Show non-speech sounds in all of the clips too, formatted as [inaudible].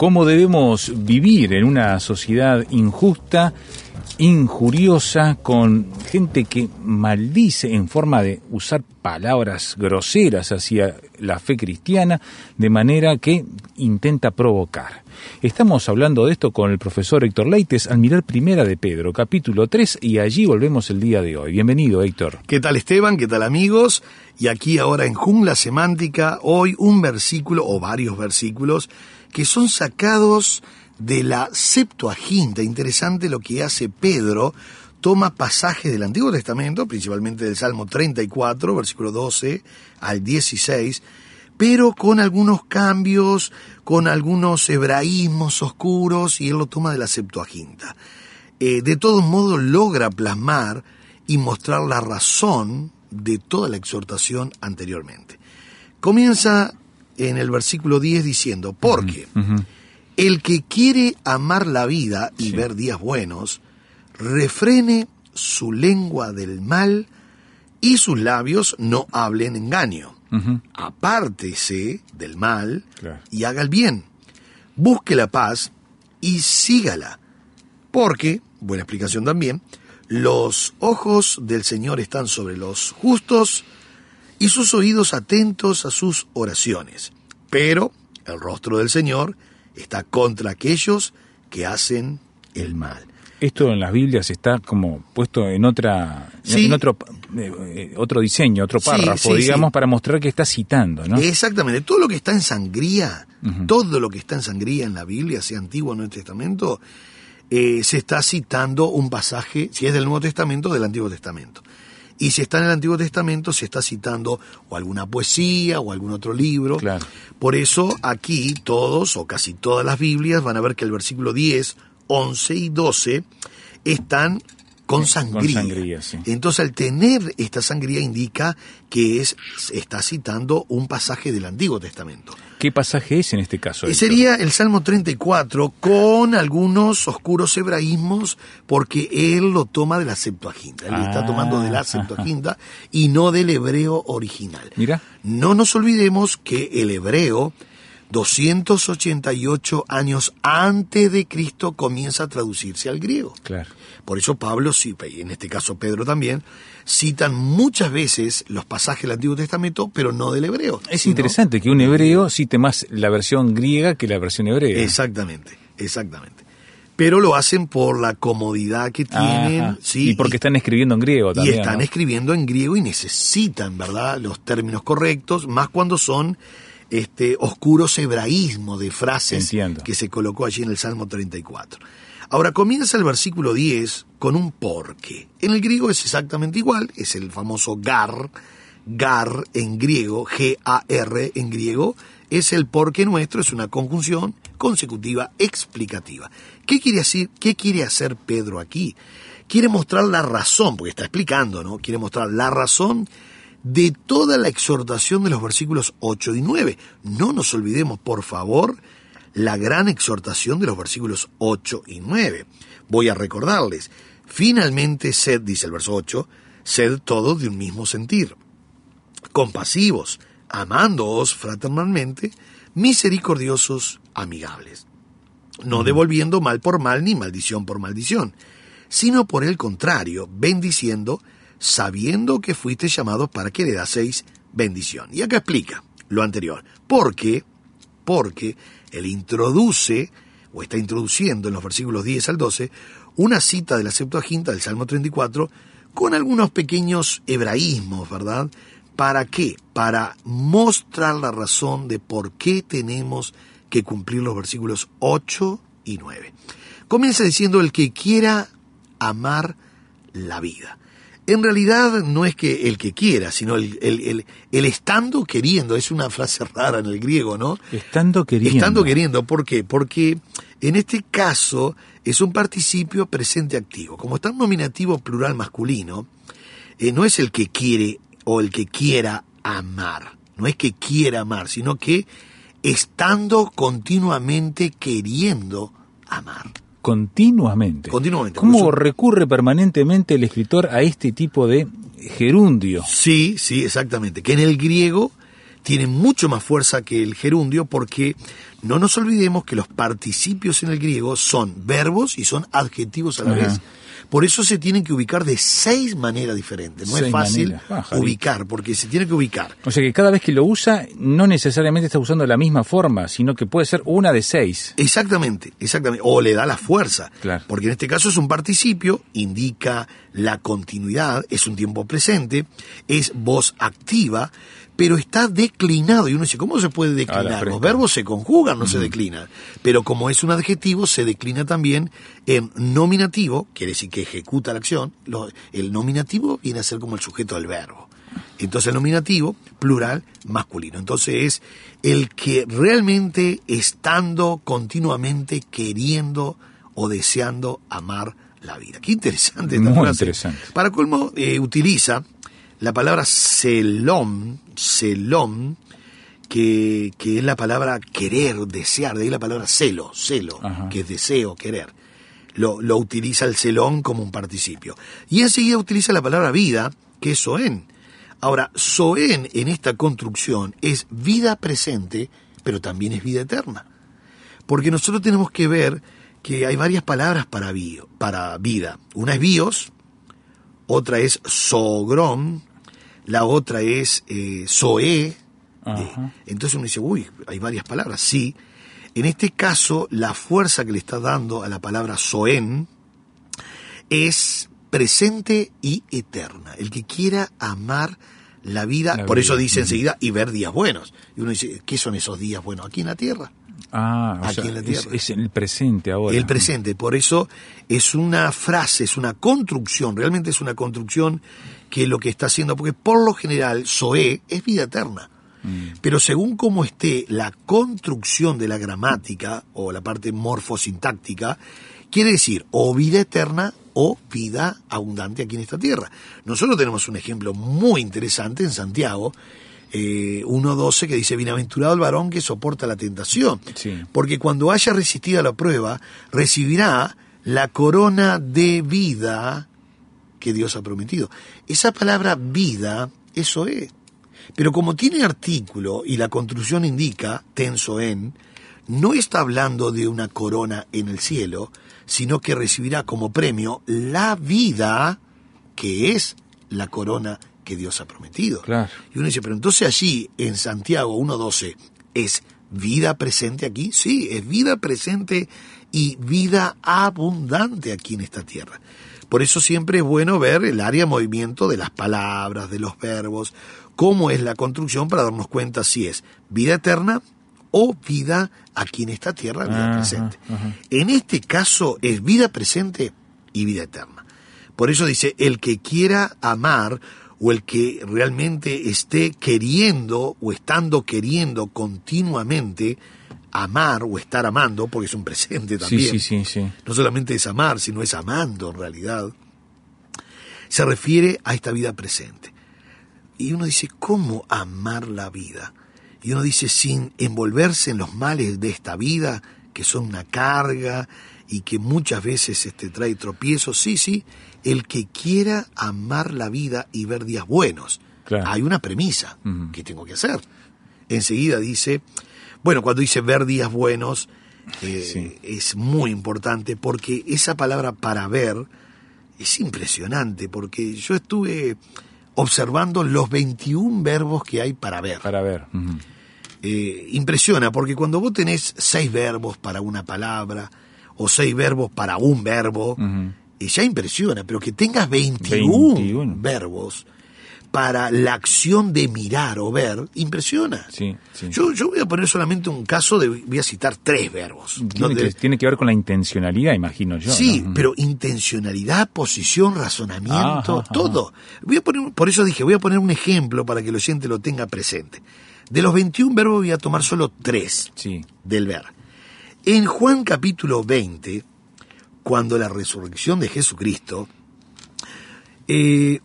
Cómo debemos vivir en una sociedad injusta, injuriosa, con gente que maldice en forma de usar palabras groseras hacia la fe cristiana, de manera que intenta provocar. Estamos hablando de esto con el profesor Héctor Leites al mirar Primera de Pedro, capítulo 3, y allí volvemos el día de hoy. Bienvenido, Héctor. ¿Qué tal Esteban? ¿Qué tal amigos? Y aquí ahora en Jungla Semántica, hoy un versículo o varios versículos que son sacados de la Septuaginta. Interesante lo que hace Pedro. Toma pasajes del Antiguo Testamento, principalmente del Salmo 34, versículo 12 al 16, pero con algunos cambios, con algunos hebraísmos oscuros, y él lo toma de la Septuaginta. Eh, de todos modos logra plasmar y mostrar la razón de toda la exhortación anteriormente. Comienza en el versículo 10 diciendo, porque el que quiere amar la vida y ver días buenos, refrene su lengua del mal y sus labios no hablen engaño. Apártese del mal Claro. y haga el bien. Busque la paz y sígala. Porque, buena explicación también, los ojos del Señor están sobre los justos y sus oídos atentos a sus oraciones. Pero el rostro del Señor está contra aquellos que hacen el mal. Esto en las Biblias está como puesto en otra Sí. en otro eh, otro diseño, otro párrafo, sí, digamos, para mostrar que está citando, ¿no? Exactamente, todo lo que está en sangría, todo lo que está en sangría en la Biblia, sea Antiguo o Nuevo Testamento, eh, se está citando un pasaje, si es del Nuevo Testamento, del Antiguo Testamento. Y si está en el Antiguo Testamento, se está citando o alguna poesía o algún otro libro. Claro. Por eso aquí todos o casi todas las Biblias van a ver que el versículo 10, 11 y 12 están con sangría. sangría, sí. Entonces al tener esta sangría indica que es, está citando un pasaje del Antiguo Testamento. ¿Qué pasaje es en este caso? Y Héctor? sería el Salmo 34 con algunos oscuros hebraísmos porque él lo toma de la Septuaginta. Él está Ah, tomando de la ajá. Septuaginta y no del hebreo original. Mira. No nos olvidemos que el hebreo 288 años antes de Cristo comienza a traducirse al griego. Claro. Por eso Pablo, sí, y en este caso Pedro también, citan muchas veces los pasajes del Antiguo Testamento, pero no del hebreo. Es sino- interesante que un hebreo cite más la versión griega que la versión hebrea. Exactamente, exactamente. Pero lo hacen por la comodidad que tienen, Ajá. sí, y porque están escribiendo en griego y también. están ¿no? escribiendo en griego y necesitan, ¿verdad?, los términos correctos, más cuando son este oscuros hebraísmos de frases Entiendo. que se colocó allí en el Salmo 34. Ahora comienza el versículo 10 con un porque. En el griego es exactamente igual, es el famoso gar, gar en griego, G-A-R en griego, es el porque nuestro, es una conjunción consecutiva explicativa. ¿Qué quiere decir? ¿Qué quiere hacer Pedro aquí? Quiere mostrar la razón, porque está explicando, ¿no? Quiere mostrar la razón de toda la exhortación de los versículos 8 y 9. No nos olvidemos, por favor, la gran exhortación de los versículos 8 y 9. Voy a recordarles. Finalmente, sed, dice el verso 8, sed todos de un mismo sentir, compasivos, amándoos fraternalmente, misericordiosos, amigables, no devolviendo mal por mal ni maldición por maldición, sino por el contrario, bendiciendo, sabiendo que fuiste llamados para que le daseis bendición. Y acá explica lo anterior. Porque, porque él introduce o está introduciendo en los versículos 10 al 12 una cita de la Septuaginta del Salmo 34 con algunos pequeños hebraísmos, ¿verdad? ¿Para qué? Para mostrar la razón de por qué tenemos que cumplir los versículos 8 y 9. Comienza diciendo el que quiera amar la vida. En realidad no es que el que quiera, sino el, el, el, estando queriendo. Es una frase rara en el griego, ¿no? Estando queriendo. Estando queriendo. ¿Por qué? Porque en este caso es un participio presente activo. Como está un nominativo plural masculino, eh, no es el que quiere o el que quiera amar. No es que quiera amar, sino que estando continuamente queriendo amar. Continuamente. Continuamente. ¿Cómo recurre permanentemente el escritor a este tipo de gerundio? Sí, sí, exactamente. Que en el griego tiene mucho más fuerza que el gerundio porque no nos olvidemos que los participios en el griego son verbos y son adjetivos a la vez. Por eso se tienen que ubicar de seis maneras diferentes. No es fácil ah, ubicar, porque se tiene que ubicar. O sea que cada vez que lo usa, no necesariamente está usando la misma forma, sino que puede ser una de seis. Exactamente, exactamente. O le da la fuerza. Claro. Porque en este caso es un participio, indica la continuidad, es un tiempo presente, es voz activa, pero está declinado. Y uno dice, ¿cómo se puede declinar? Los verbos se conjugan, no se declinan. Pero como es un adjetivo, se declina también en nominativo, quiere decir que ejecuta la acción. el nominativo viene a ser como el sujeto del verbo. Entonces el nominativo, plural, masculino. Entonces es el que realmente estando continuamente queriendo o deseando amar la vida. Qué interesante esta Muy interesante. Para colmo, eh, utiliza la palabra selom, selom, que, que, es la palabra querer, desear, de ahí la palabra celo, celo, que es deseo, querer. Lo, lo, utiliza el celón como un participio. Y enseguida utiliza la palabra vida, que es soen. Ahora, soen en esta construcción es vida presente, pero también es vida eterna. Porque nosotros tenemos que ver que hay varias palabras para, bio, para vida. Una es bios, otra es sogrom, la otra es eh, Zoe. entonces uno dice, uy, hay varias palabras. Sí. En este caso, la fuerza que le está dando a la palabra Zoen es presente y eterna. El que quiera amar la vida, por eso dice enseguida, y ver días buenos. Y uno dice, ¿qué son esos días buenos? Aquí en la tierra. Ah, aquí en la tierra. Es, en el presente ahora. El presente, por eso es una frase, es una construcción, realmente es una construcción que lo que está haciendo, porque por lo general Zoé es vida eterna. Mm. Pero según cómo esté la construcción de la gramática o la parte morfosintáctica, quiere decir o vida eterna o vida abundante aquí en esta tierra. Nosotros tenemos un ejemplo muy interesante en Santiago, eh, 1.12 que dice, bienaventurado el varón que soporta la tentación, porque cuando haya resistido a la prueba, recibirá la corona de vida que Dios ha prometido. Esa palabra vida, eso es. Pero como tiene artículo y la construcción indica, tenso en, no está hablando de una corona en el cielo, sino que recibirá como premio la vida que es la corona que Dios ha prometido. Y uno dice, pero entonces allí en Santiago 1.12 es vida presente aquí. Sí, es vida presente y vida abundante aquí en esta tierra. Por eso siempre es bueno ver el área de movimiento de las palabras, de los verbos, cómo es la construcción para darnos cuenta si es vida eterna o vida aquí en esta tierra, vida presente. En este caso es vida presente y vida eterna. Por eso dice, el que quiera amar o el que realmente esté queriendo o estando queriendo continuamente amar o estar amando, porque es un presente también. Sí, sí, sí, no solamente es amar, sino es amando en realidad. Se refiere a esta vida presente. Y uno dice, ¿cómo amar la vida? Y uno dice, sin envolverse en los males de esta vida, que son una carga y que muchas veces este, trae tropiezos. Sí, sí, el que quiera amar la vida y ver días buenos. Hay una premisa que tengo que hacer. Enseguida dice, bueno, cuando dice ver días buenos, eh, es muy importante porque esa palabra para ver es impresionante porque yo estuve observando los 21 verbos que hay para ver. Para ver. eh, impresiona, porque cuando vos tenés seis verbos para una palabra, o seis verbos para un verbo, eh, ya impresiona, pero que tengas 21, 21. verbos para la acción de mirar o ver, impresiona. Sí, sí. Yo, yo voy a poner solamente un caso de, voy a citar tres verbos. Tiene, que, tiene que ver con la intencionalidad, imagino yo. Sí, ¿no? pero intencionalidad, posición, razonamiento, Ajá, ajá. todo. Voy a poner, por eso dije, voy a poner un ejemplo para que el oyente lo tenga presente. De los 21 verbos voy a tomar solo tres Sí. del ver. En Juan capítulo 20, cuando la resurrección de Jesucristo, eh,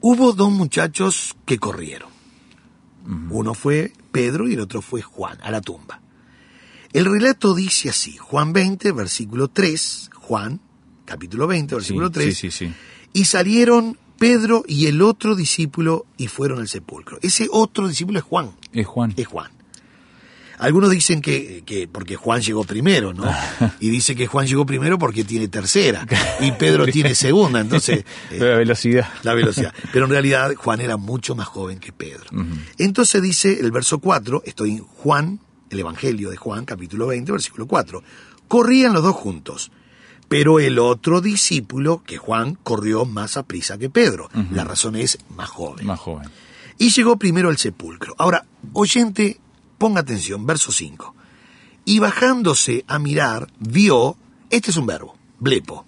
hubo dos muchachos que corrieron. Uno fue Pedro y el otro fue Juan, a la tumba. El relato dice así, Juan 20, versículo 3, Juan, capítulo 20, versículo Sí, 3, sí, sí, sí. y salieron Pedro y el otro discípulo y fueron al sepulcro. Ese otro discípulo es Juan, Es Juan. es Juan. Algunos dicen que, que porque Juan llegó primero, ¿no? [laughs] Y dice que Juan llegó primero porque tiene tercera y Pedro tiene [laughs] segunda, entonces [laughs] eh, La velocidad. la velocidad. Pero en realidad Juan era mucho más joven que Pedro. Entonces dice el verso 4, estoy en Juan, el Evangelio de Juan, capítulo 20, versículo 4. Corrían los dos juntos, pero el otro discípulo, que Juan, corrió más a prisa que Pedro. La razón es más joven. Más joven. Y llegó primero al sepulcro. Ahora, oyente, ponga atención, verso 5. Y bajándose a mirar, vio, este es un verbo, blepo.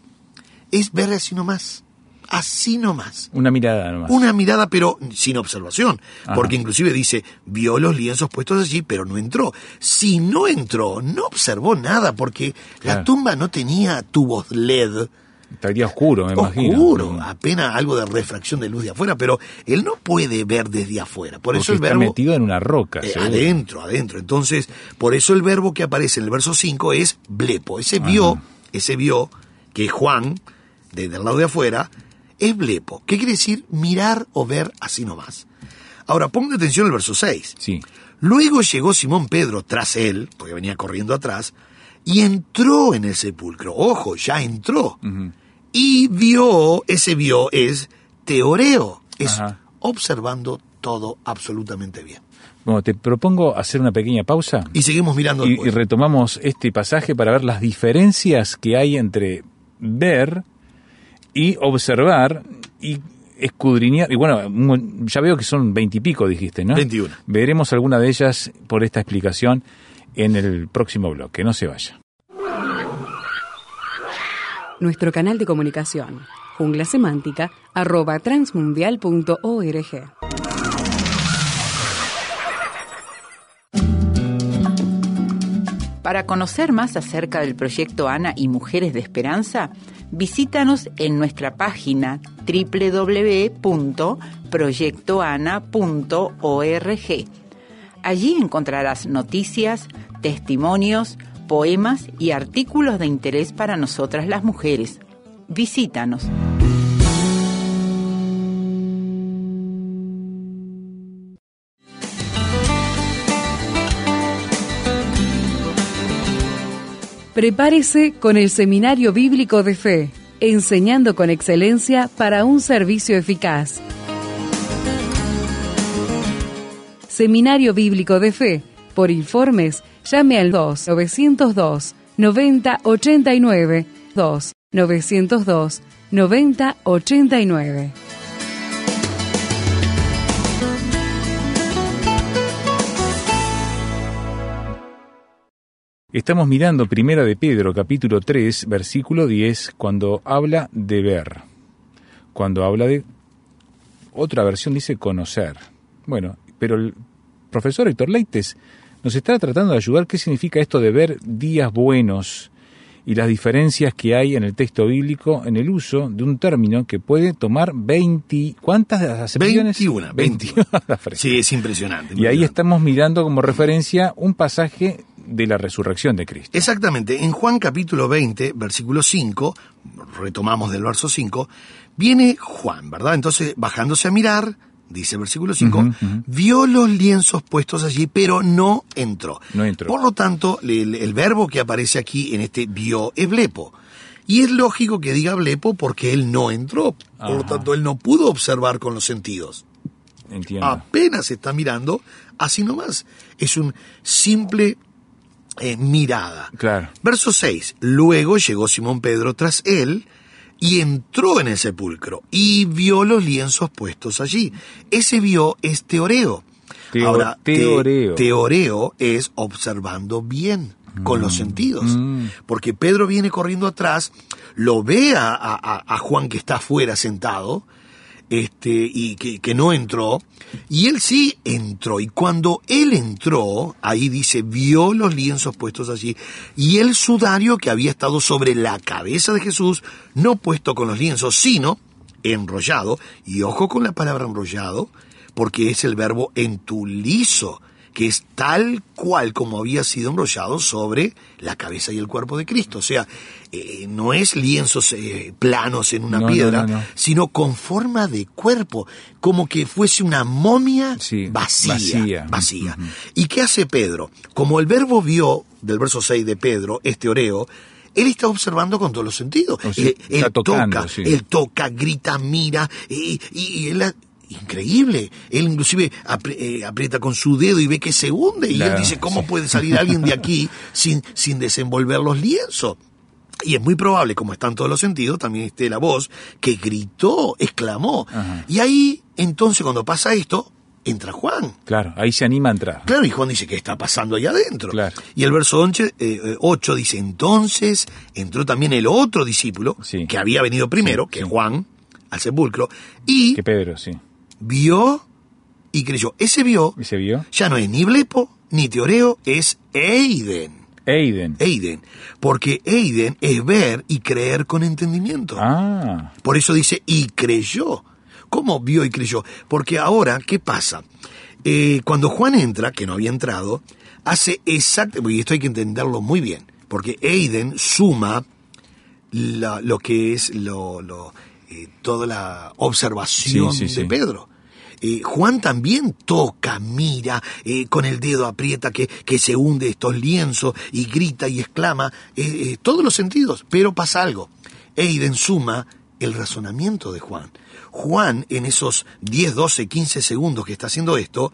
Es ver así nomás, así nomás. Una mirada nomás. Una mirada, pero sin observación, Ajá. porque inclusive dice, vio los lienzos puestos allí, pero no entró. Si no entró, no observó nada, porque la tumba no tenía tubos LED, Estaría oscuro, me imagino. oscuro, apenas algo de refracción de luz de afuera, pero él no puede ver desde afuera. Por Porque eso el está verbo metido en una roca. eh, adentro, adentro. Entonces, por eso el verbo que aparece en el verso 5 es blepo. Ese vio, ese vio que Juan, desde el lado de afuera, es blepo. ¿Qué quiere decir mirar o ver así nomás? Ahora, ponga atención al verso 6. Sí. Luego llegó Simón Pedro tras él, porque venía corriendo atrás, y entró en el sepulcro. Ojo, ya entró. Y vio, ese vio es teoreo, es Ajá. observando todo absolutamente bien. Bueno, te propongo hacer una pequeña pausa Y seguimos mirando y, y retomamos este pasaje para ver las diferencias que hay entre ver y observar y escudriñar. Y bueno, ya veo que son veintipico, dijiste, ¿no? 21. Veremos alguna de ellas por esta explicación en el próximo bloque. No se vaya. Nuestro canal de comunicación, jungla semántica, arroba transmundial.org. Para conocer más acerca del proyecto ANA y Mujeres de Esperanza, visítanos en nuestra página www.proyectoana.org. Allí encontrarás noticias, testimonios, poemas y artículos de interés para nosotras las mujeres. Visítanos. Prepárese con el Seminario Bíblico de Fe, enseñando con excelencia para un servicio eficaz. Seminario Bíblico de Fe. Por informes, llame al 2 902 9089 2 902 9089. Estamos mirando Primera de Pedro, capítulo 3, versículo 10, cuando habla de ver. Cuando habla de... Otra versión dice conocer. Bueno, pero el profesor Héctor Leites nos está tratando de ayudar qué significa esto de ver días buenos y las diferencias que hay en el texto bíblico en el uso de un término que puede tomar 20... ¿Cuántas acepciones? 21, 21. La frase. Sí, es impresionante. Y ahí estamos mirando como referencia un pasaje de la resurrección de Cristo. Exactamente, en Juan capítulo 20, versículo 5, retomamos del verso 5, viene Juan, ¿verdad? Entonces, bajándose a mirar, dice el versículo 5, Ujú, ujú. vio los lienzos puestos allí, pero no entró. No entró. Por lo tanto, el, el verbo que aparece aquí en este vio es blepo. Y es lógico que diga blepo porque él no entró. Por lo tanto, él no pudo observar con los sentidos. Entiendo. Apenas está mirando, así nomás. Es un simple eh, mirada. Claro. Verso 6. Luego llegó Simón Pedro tras él y entró en el sepulcro y vio los lienzos puestos allí. Ese vio es teoreo. Teo- Ahora, te- teoreo. teoreo es observando bien con los sentidos. Mm. Porque Pedro viene corriendo atrás, lo ve a, a- a- a Juan que está afuera sentado, este, y que, que no entró, y él sí entró, y cuando él entró, ahí dice, vio los lienzos puestos allí, y el sudario que había estado sobre la cabeza de Jesús, no puesto con los lienzos, sino enrollado, y ojo con la palabra enrollado, porque es el verbo entulizo, que es tal cual como había sido enrollado sobre la cabeza y el cuerpo de Cristo. O sea, eh, no es lienzos eh, planos en una No, piedra, no, no. sino con forma de cuerpo, como que fuese una momia Sí, vacía. vacía. vacía. ¿Y qué hace Pedro? Como el verbo vio, del verso 6 de Pedro, este oreo, él está observando con todos los sentidos. O sea, él, está él tocando, toca, sí. él toca, grita, mira, y, y- y él... Increíble. Él inclusive apri- eh, aprieta con su dedo y ve que se hunde. Y él dice, ¿cómo sí. puede salir alguien de aquí [laughs] sin, sin desenvolver los lienzos? Y es muy probable, como están todos los sentidos, también esté la voz que gritó, exclamó. Ajá. Y ahí, entonces, cuando pasa esto, entra Juan. Claro, ahí se anima a entrar. Claro, y Juan dice, ¿qué está pasando allá adentro? Claro. Y el verso 8, dice, entonces entró también el otro discípulo, Sí. que había venido primero, Sí, que sí. Juan, al sepulcro, y Que Pedro, sí. Vio y creyó. Ese vio ya no es ni blepo, ni teoreo, es eiden. Eiden. Eiden. Porque eiden es ver y creer con entendimiento. Ah, Por eso dice, y creyó. ¿Cómo vio y creyó? Porque ahora, ¿qué pasa? Eh, cuando Juan entra, que no había entrado, hace exacto, y esto hay que entenderlo muy bien, porque Eiden suma la- lo que es lo, lo, eh, toda la observación Sí, sí, de sí. Pedro. Eh, Juan también toca, mira, eh, con el dedo aprieta que, que se hunde estos lienzos y grita y exclama, eh, todos los sentidos, pero pasa algo. Eiden suma el razonamiento de Juan. Juan, en esos 10, 12, 15 segundos que está haciendo esto,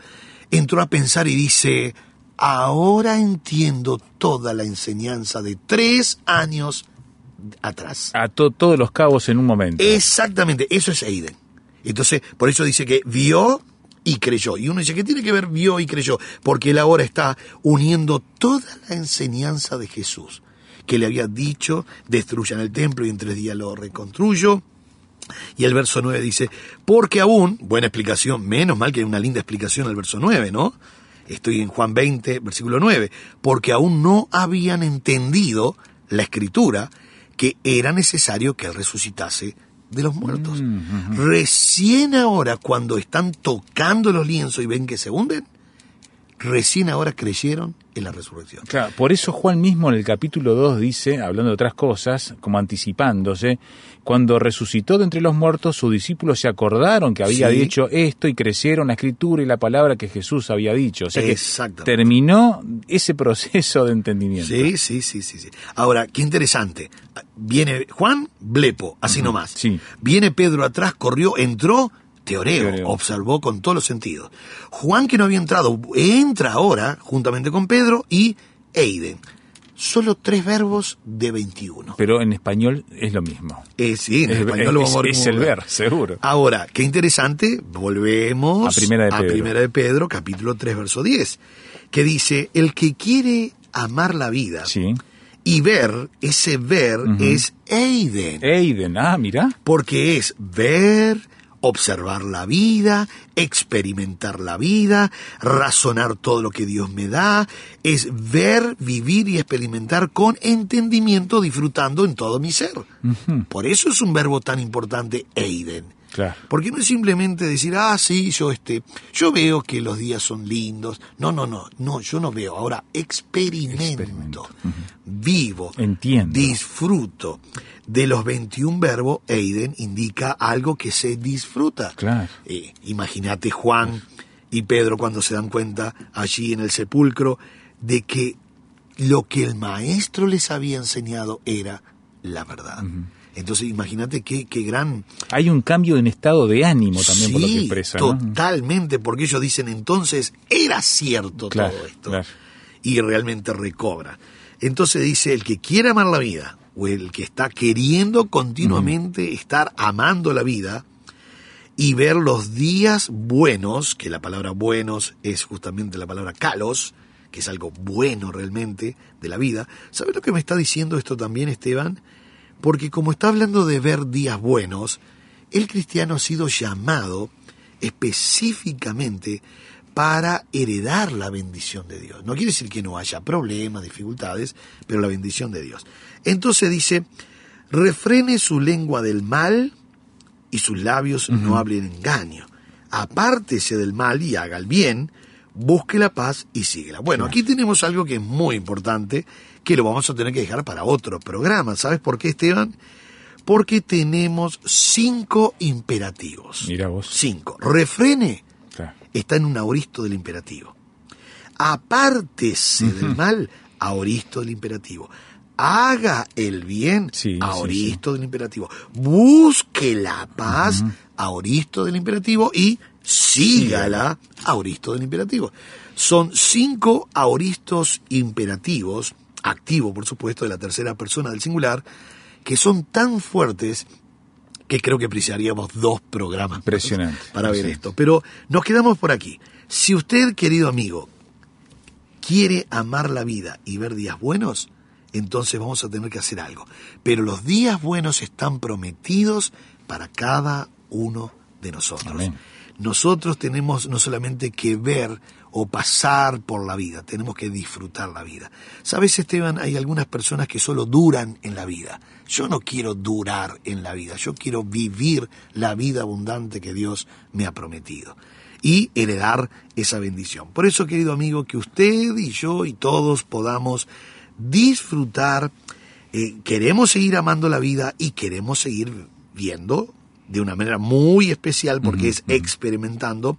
entró a pensar y dice, ahora entiendo toda la enseñanza de tres años atrás. ató todos los cabos en un momento. Exactamente, eso es Eiden. Entonces, por eso dice que vio y creyó. Y uno dice, ¿qué tiene que ver vio y creyó? Porque él ahora está uniendo toda la enseñanza de Jesús, que le había dicho, destruyan el templo y en tres días lo reconstruyo. Y el verso 9 dice, porque aún, buena explicación, menos mal que hay una linda explicación al verso 9, ¿no? Estoy en Juan 20, versículo 9, porque aún no habían entendido la escritura que era necesario que él resucitase de los muertos. Recién ahora, cuando están tocando los lienzos y ven que se hunden, recién ahora creyeron en la resurrección. Claro, por eso Juan mismo en el capítulo 2 dice, hablando de otras cosas, como anticipándose, cuando resucitó de entre los muertos, sus discípulos se acordaron que había Sí. dicho esto y crecieron la escritura y la palabra que Jesús había dicho. O sea que terminó ese proceso de entendimiento. Sí, sí, sí, sí, sí. Ahora, qué interesante. Viene Juan, blepo, así nomás. sí. Viene Pedro atrás, corrió, entró, teoreo, Teoreo. observó con todos los sentidos. Juan, que no había entrado, entra ahora, juntamente con Pedro y Eiden. Solo tres verbos de 21. Pero en español es lo mismo. Eh, sí, en Es- español lo es- vamos ver es el ver. seguro. Ahora, qué interesante, volvemos A Primera de Pedro. Primera de Pedro, capítulo 3, verso 10, que dice, el que quiere amar la vida Sí. y ver, ese ver es Eiden, Eiden, ah, mira. porque es ver, observar la vida, experimentar la vida, razonar todo lo que Dios me da, es ver, vivir y experimentar con entendimiento, disfrutando en todo mi ser. Por eso es un verbo tan importante, Eiden. Claro. Porque no es simplemente decir, ah, sí, yo este, yo veo que los días son lindos. No, no, no, no, yo no veo. Ahora experimento, Experimento. vivo, Entiendo. disfruto. De los 21 verbos, Eiden indica algo que se disfruta. Claro. Eh, Imagínate Juan y Pedro cuando se dan cuenta allí en el sepulcro de que lo que el maestro les había enseñado era la verdad. Entonces imagínate qué, qué gran... Hay un cambio en estado de ánimo también por lo que totalmente, porque ellos dicen entonces era cierto Claro, todo esto. claro. Y realmente recobra. Entonces dice, el que quiere amar la vida, o el que está queriendo continuamente estar amando la vida, y ver los días buenos, que la palabra buenos es justamente la palabra kalos, que es algo bueno realmente de la vida. ¿Sabes lo que me está diciendo esto también, Esteban? Porque como está hablando de ver días buenos, el cristiano ha sido llamado específicamente para heredar la bendición de Dios. No quiere decir que no haya problemas, dificultades, pero la bendición de Dios. Entonces dice, refrene su lengua del mal y sus labios no hablen engaño. Apártese del mal y haga el bien, busque la paz y síguela. Bueno, aquí tenemos algo que es muy importante, que lo vamos a tener que dejar para otro programa. ¿Sabes por qué, Esteban? Porque tenemos cinco imperativos. Mira vos. Cinco. Refrene Claro. está en un auristo del imperativo. Apártese del mal, auristo del imperativo. Haga el bien, Sí, sí, auristo del imperativo. Busque la paz, auristo del imperativo. Y sígala, auristo del imperativo. Son cinco auristos imperativos, activo por supuesto, de la tercera persona del singular, que son tan fuertes que creo que precisaríamos dos programas Impresionante, para ver esto. Pero nos quedamos por aquí. Si usted, querido amigo, quiere amar la vida y ver días buenos, entonces vamos a tener que hacer algo. Pero los días buenos están prometidos para cada uno de nosotros. Amén. Nosotros tenemos no solamente que ver o pasar por la vida, tenemos que disfrutar la vida. Sabes, Esteban, hay algunas personas que solo duran en la vida. Yo no quiero durar en la vida, yo quiero vivir la vida abundante que Dios me ha prometido y heredar esa bendición. Por eso, querido amigo, que usted y yo y todos podamos disfrutar, eh, queremos seguir amando la vida y queremos seguir viendo de una manera muy especial porque es experimentando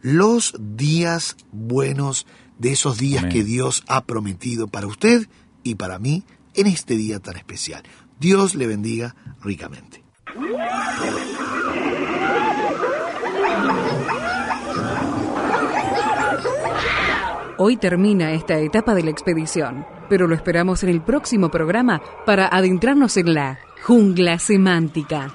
los días buenos de esos días Amén. que Dios ha prometido para usted y para mí en este día tan especial. Dios le bendiga ricamente. Hoy termina esta etapa de la expedición, pero lo esperamos en el próximo programa para adentrarnos en la jungla semántica.